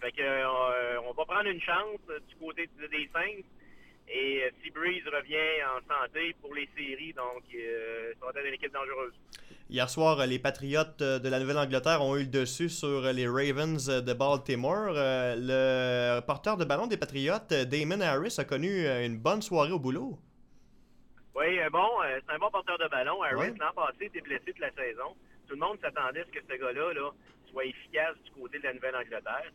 Fait que, on va prendre une chance du côté des Saints. Et euh, si Breeze revient en santé pour les séries, donc euh, ça va être une équipe dangereuse. Hier soir, les Patriotes euh, de la Nouvelle-Angleterre ont eu le dessus sur les Ravens de Baltimore. Le porteur de ballon des Patriotes, Damon Harris, a connu une bonne soirée au boulot. Oui, bon, c'est un bon porteur de ballon. Harris, l'an passé, était blessé toute la saison. Tout le monde s'attendait à ce que ce gars-là là, soit efficace du côté de la Nouvelle-Angleterre.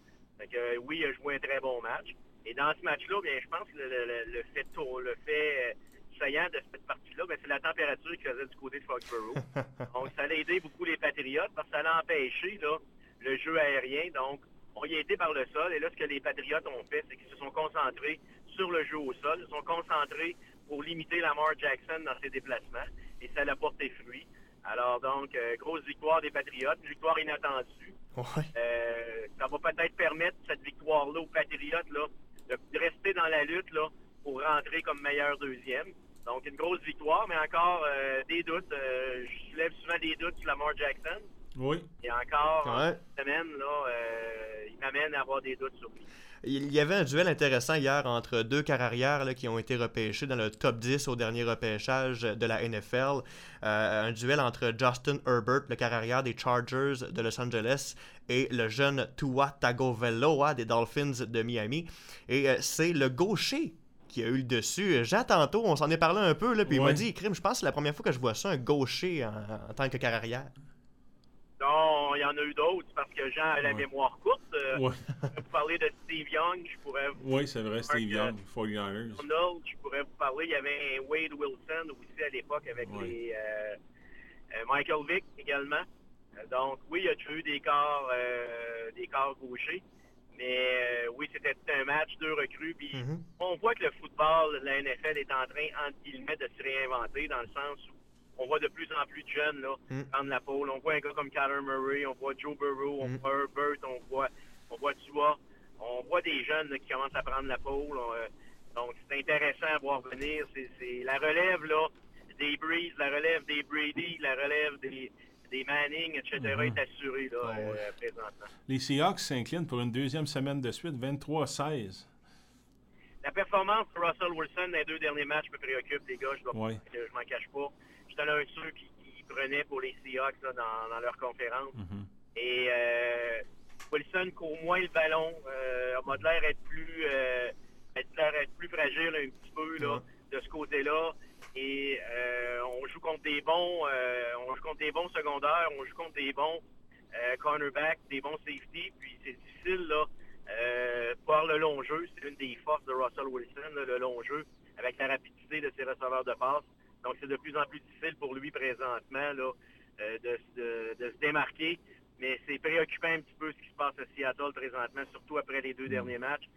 oui, il a joué un très bon match. Et dans ce match-là, bien, je pense que le, fait, le fait euh, saillant de cette partie-là, c'est la température qui faisait du côté de Foxborough. <laughs> donc, ça a aidé beaucoup les Patriotes parce que ça a empêché là, le jeu aérien. Donc, on y a été par le sol. Et là, ce que les Patriotes ont fait, c'est qu'ils se sont concentrés sur le jeu au sol. Ils se sont concentrés pour limiter Lamar Jackson dans ses déplacements. Et ça l'a porté fruit. Alors, donc, euh, grosse victoire des Patriotes, une victoire inattendue. Euh, ça va peut-être permettre cette victoire-là aux Patriotes là, de rester dans la lutte là, pour rentrer comme meilleur deuxième. Donc, une grosse victoire, mais encore euh, des doutes. Euh, je lève souvent des doutes sur Lamar Jackson. Oui. Et encore, cette semaine, là, euh, il m'amène à avoir des doutes sur lui. Il y avait un duel intéressant hier entre deux carrières qui ont été repêchés dans le top 10 au dernier repêchage de la NFL. un duel entre Justin Herbert, le carrière des Chargers de Los Angeles, et le jeune Tua Tagovailoa des Dolphins de Miami. Et euh, c'est le gaucher qui a eu le dessus. Jean, tantôt, on s'en est parlé un peu, là, puis il m'a dit, Crime, je pense que c'est la première fois que je vois ça, un gaucher en, tant que carrière. Non, il y en a eu d'autres parce que Jean a la mémoire courte. Euh, ouais. je pourrais vous parler de Steve Young. Je pourrais oui, c'est vrai, Steve Young, 49ers. Je pourrais vous parler. Il y avait un Wade Wilson aussi à l'époque avec les euh, Michael Vick également. Donc, oui, il y a déjà eu des corps, euh, des corps gauchers. Mais euh, oui, c'était un match, deux recrues. Puis mm-hmm. on voit que le football, la NFL est en train, entre guillemets, de se réinventer dans le sens où on voit de plus en plus de jeunes là, mm. prendre la pole. On voit un gars comme Kyler Murray, on voit Joe Burrow, on mm. voit Herbert, on voit, on voit Tua. On voit des jeunes qui commencent à prendre la pole. Euh, donc, c'est intéressant à voir venir. C'est la relève là, des Breeze, la relève des Brady, la relève des, des Manning, etc., mhm. est assuré là, ah euh, présentement. Les Seahawks s'inclinent pour une deuxième semaine de suite, 23-16. La performance de Russell Wilson dans les deux derniers matchs me préoccupe, les gars. Je ne m'en cache pas. J'étais l'un de ceux qui, prenaient pour les Seahawks là, dans, leur conférence. Mhm. Et euh, Wilson court moins le ballon. Euh, a l'air plus, euh, plus fragile un petit peu là, de ce côté-là. Et euh, on joue contre des bons, euh, on joue contre des bons secondaires, on joue contre des bons euh, cornerbacks, des bons safety. Puis c'est difficile là, voir le long jeu. C'est une des forces de Russell Wilson, le long jeu, avec la rapidité de ses receveurs de passe. Donc c'est de plus en plus difficile pour lui présentement là, de, se démarquer. Mais c'est préoccupant un petit peu ce qui se passe à Seattle présentement, surtout après les deux mm. derniers matchs.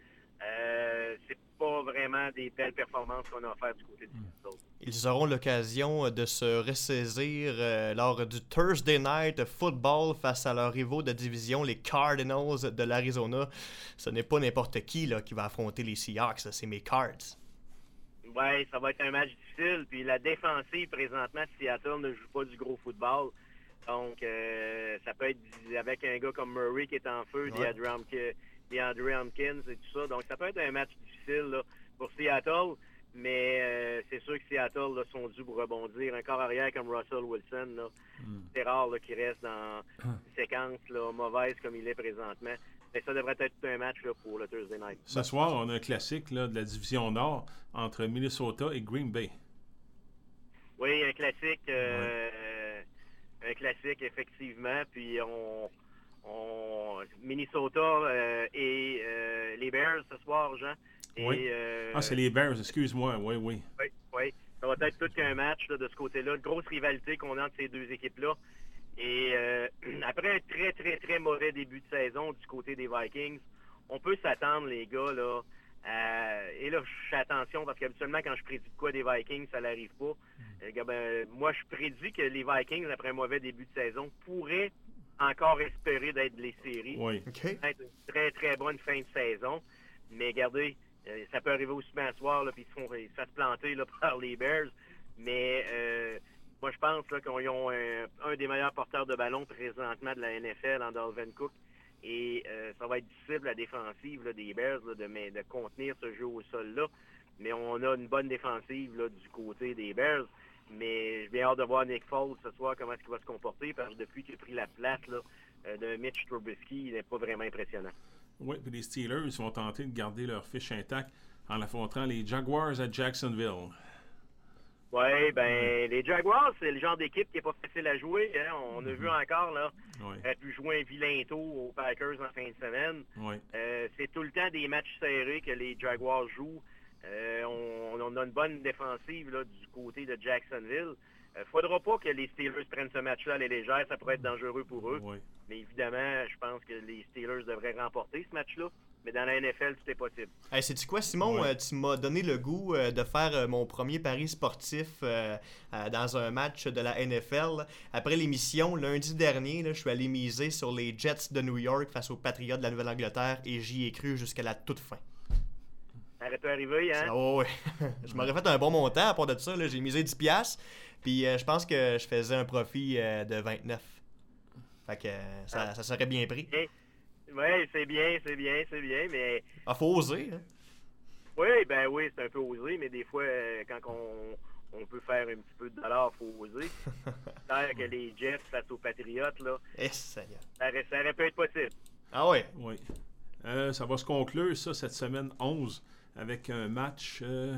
C'est pas vraiment des belles performances qu'on a offert du côté de Minnesota. Ils auront l'occasion de se ressaisir euh, lors du Thursday Night Football face à leurs rivaux de division, les Cardinals de l'Arizona. Ce n'est pas n'importe qui là, qui va affronter les Seahawks, c'est mes Cards. Oui, ça va être un match difficile. Puis la défensive, présentement, Seattle ne joue pas du gros football. Donc, euh, ça peut être avec un gars comme Murray qui est en feu, ouais. DeAndre Hopkins et tout ça. Donc, ça peut être un match difficile pour Seattle. Mais euh, c'est sûr que Seattle là, sont dû pour rebondir. Un corps arrière comme Russell Wilson, hmm. c'est rare qu'il reste dans une séquence mauvaise comme il est présentement. Mais ça devrait être un match pour le Thursday night. Ce soir, on a un classique de la division Nord entre Minnesota et Green Bay. Oui, un classique. Euh, un classique, effectivement. Puis on, Minnesota euh, et euh, les Bears ce soir, Jean. oui. Euh, ah, c'est les Bears, excuse-moi. Oui, oui. Oui, oui. Ça va être tout qu'un match de ce côté-là. Une grosse rivalité qu'on a entre ces deux équipes-là. Et <clears throat> après un très, très, très mauvais début de saison du côté des Vikings, on peut s'attendre, les gars, là. et là, je fais attention parce qu'habituellement, quand je prédis quoi des Vikings, ça n'arrive pas. Mm. Ben, moi, je prédis que les Vikings, après un mauvais début de saison, pourraient encore espérer d'être les séries. Oui. Être une très, très bonne fin de saison. Mais regardez, euh, ça peut arriver aussi bien soir, puis ils se font se planter là, <laughs> par les Bears. Mais euh, moi, je pense qu'ils ont un, des meilleurs porteurs de ballon présentement de la NFL en Dalvin Cook. Et euh, ça va être difficile, la défensive des Bears, de, de, contenir ce jeu au sol-là. Mais on a une bonne défensive du côté des Bears. Mais j'ai bien hâte de voir Nick Foles ce soir, comment est-ce qu'il va se comporter, parce que depuis qu'il a pris la place là, euh, de Mitch Trubisky, il n'est pas vraiment impressionnant. Oui, puis les Steelers vont tenter de garder leur fiche intacte en affrontant les Jaguars à Jacksonville. Oui, ben les Jaguars, c'est le genre d'équipe qui n'est pas facile à jouer. Hein. On a vu mm-hmm. encore, là, ouais. a pu jouer un vilain tour aux Packers en fin de semaine. Euh, c'est tout le temps des matchs serrés que les Jaguars jouent. Euh, on, a une bonne défensive du côté de Jacksonville. Il euh, ne faudra pas que les Steelers prennent ce match-là à la légère. Ça pourrait être dangereux pour eux. Mais évidemment, je pense que les Steelers devraient remporter ce match-là. Mais dans la NFL, tout est possible. Hey, C'est-tu quoi, Simon? Euh, tu m'as donné le goût de faire mon premier pari sportif dans un match de la NFL. Après l'émission, lundi dernier, je suis allé miser sur les Jets de New York face aux Patriots de la Nouvelle-Angleterre et j'y ai cru jusqu'à la toute fin. Ça aurait pu arriver, hein? Oh, ouais. <laughs> je m'aurais fait un bon montant à part de ça. J'ai misé 10$. Puis euh, je pense que je faisais un profit euh, de 29. Fait que euh, ça, ça, serait bien pris. Oui, c'est bien, c'est bien, c'est bien, mais. Ah, faut oser, hein? Oui, ben oui, c'est un peu osé, mais des fois, quand on, on, peut faire un petit peu de dollars, faut oser. <laughs> C'est que les Jets face aux Patriotes, là. Eh, ça, ça, ça aurait pu être possible. Ah ouais? Oui. ça va se conclure, ça, cette semaine 11 avec un match. Euh,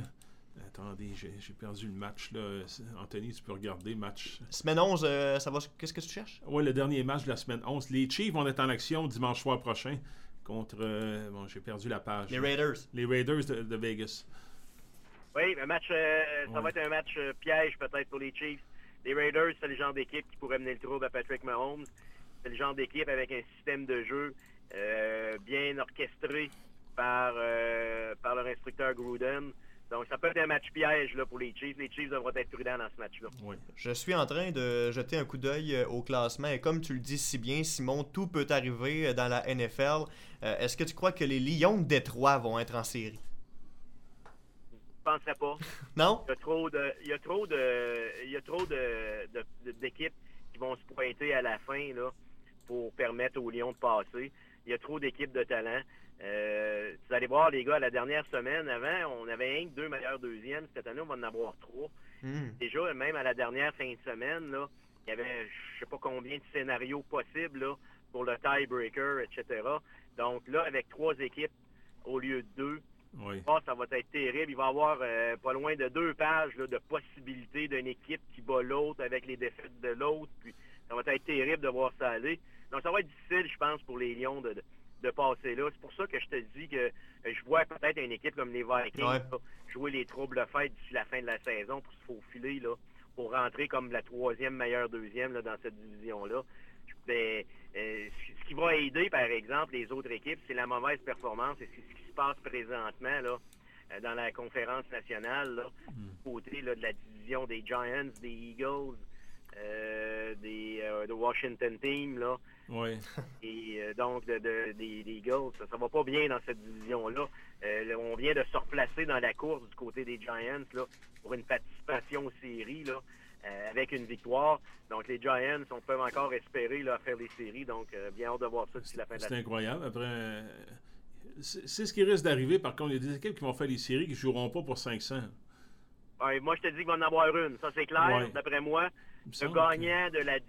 attendez, j'ai perdu le match là. Anthony, tu peux regarder le match. Semaine 11, euh, ça va. Qu'est-ce que tu cherches? Oui, le dernier match de la semaine 11. Les Chiefs vont être en action dimanche soir prochain contre. Euh, bon, j'ai perdu la page. Les Raiders. Les Raiders de, Vegas. Oui, un match, ça va être un match piège peut-être pour les Chiefs. Les Raiders, c'est le genre d'équipe qui pourrait mener le trouble à Patrick Mahomes. C'est le genre d'équipe avec un système de jeu bien orchestré par, euh, par leur instructeur Gruden. Donc, ça peut être un match piège là, pour les Chiefs. Les Chiefs devront être prudents dans ce match-là. Oui. Je suis en train de jeter un coup d'œil euh, au classement. Et comme tu le dis si bien, Simon, tout peut arriver euh, dans la NFL. Est-ce que tu crois que les Lions de Détroit vont être en série? Je ne penserais pas. <laughs> non? Il y a trop de, il y a trop de, il y a trop de, d'équipes qui vont se pointer à la fin là, pour permettre aux Lions de passer. Il y a trop d'équipes de talent. Euh, vous allez voir, les gars, la dernière semaine, avant, on avait un deux meilleurs deuxièmes. Cette année, on va en avoir trois. Hmm. Déjà, même à la dernière fin de semaine, là, il y avait je sais pas combien de scénarios possibles pour le tiebreaker, etc. Donc là, avec trois équipes au lieu de deux, ça va être terrible. Il va y avoir euh, pas loin de deux pages de possibilités d'une équipe qui bat l'autre avec les défaites de l'autre. Puis ça va être terrible de voir ça aller. Donc ça va être difficile, je pense, pour les Lions de de passer là. C'est pour ça que je te dis que euh, je vois peut-être une équipe comme les Vikings jouer les troubles fêtes d'ici la fin de la saison pour se faufiler, là, pour rentrer comme la troisième meilleure deuxième là, dans cette division-là. Euh, ce qui va aider, par exemple, les autres équipes, c'est la mauvaise performance et c'est ce qui se passe présentement là, dans la conférence nationale, là, hmm. côté de la division des Giants, des Eagles, des de Washington Team, là. Oui. Et donc, de, des, Eagles, ça, ne va pas bien dans cette division-là. on vient de se replacer dans la course du côté des Giants là, pour une participation aux séries. Là. Euh, avec une victoire. Donc, les Giants, on peut encore espérer là, faire des séries. Donc, euh, bien hâte de voir ça d'ici la fin de C'est incroyable. Après, euh, c'est ce qui risque d'arriver. Par contre, il y a des équipes qui vont faire des séries qui ne joueront pas pour 500. moi, je te dis qu'il va en avoir une. Ça, c'est clair. D'après moi, le gagnant de, la de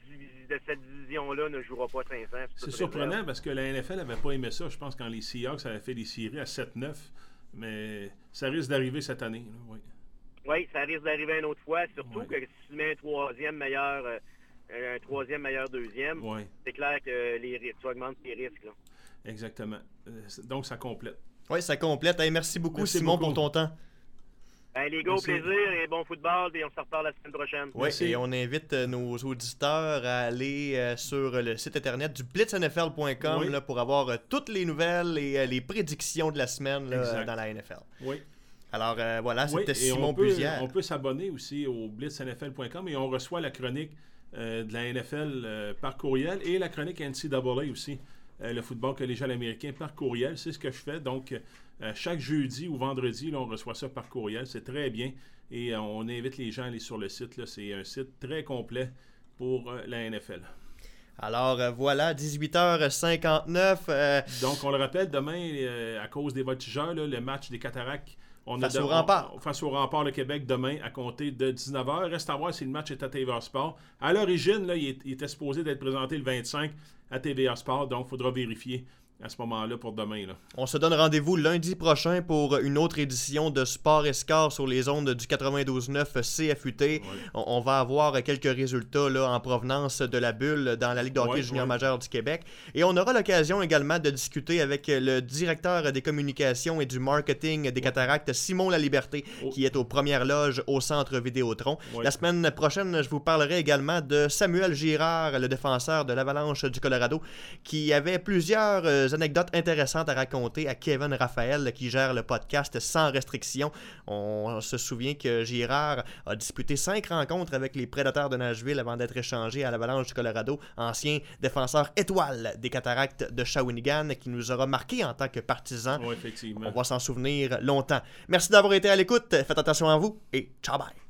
cette division-là ne jouera pas 500. C'est surprenant parce que la NFL n'avait pas aimé ça. Je pense quand les Seahawks avaient fait des séries à 7-9. Mais ça risque d'arriver cette année. oui. Oui, ça risque d'arriver une autre fois, surtout que si tu mets un troisième meilleur, euh, un troisième meilleur deuxième, c'est clair que les, tu augmentes tes risques. Là. Exactement. Euh, donc, ça complète. Oui, ça complète. merci beaucoup, Simon, pour ton temps. Ben, les gars, au plaisir et bon football, et on se reparle la semaine prochaine. Oui, et on invite euh, nos auditeurs à aller sur le site internet du blitznfl.com pour avoir toutes les nouvelles et les prédictions de la semaine dans la NFL. Oui. Alors euh, voilà, c'était Simon on peut, On peut s'abonner aussi au blitznfl.com et on reçoit la chronique euh, de la NFL euh, par courriel et la chronique NCAA aussi, le football collégial américain par courriel. C'est ce que je fais. Donc, chaque jeudi ou vendredi, on reçoit ça par courriel. C'est très bien. Et on invite les gens à aller sur le site. C'est un site très complet pour la NFL. Alors voilà, 18h59. Donc on le rappelle, demain, à cause des voltigeurs, le match des cataractes on face au rempart. face au rempart de Québec demain à compter de 19h. Reste à voir si le match est à TVA Sport. À l'origine, il, il était supposé d'être présenté le 25 à TVA Sport, donc il faudra vérifier à ce moment-là pour demain. Là. On se donne rendez-vous lundi prochain pour une autre édition de Sport Escar sur les ondes du 92.9 CFUT. On, va avoir quelques résultats là, en provenance de la bulle dans la Ligue d'hockey junior majeure du Québec. Et on aura l'occasion également de discuter avec le directeur des communications et du marketing des cataractes, Simon Laliberté, oh. qui est aux premières loges au centre Vidéotron. La semaine prochaine, je vous parlerai également de Samuel Girard, le défenseur de l'Avalanche du Colorado, qui avait plusieurs euh, anecdotes intéressantes à raconter à Kevin Raphaël qui gère le podcast sans restriction. On se souvient que Girard a disputé cinq rencontres avec les Prédateurs de Nashville avant d'être échangé à l'Avalanche du Colorado, ancien défenseur étoile des Cataractes de Shawinigan qui nous aura marqué en tant que partisan. effectivement. On va s'en souvenir longtemps. Merci d'avoir été à l'écoute. Faites attention à vous et ciao bye.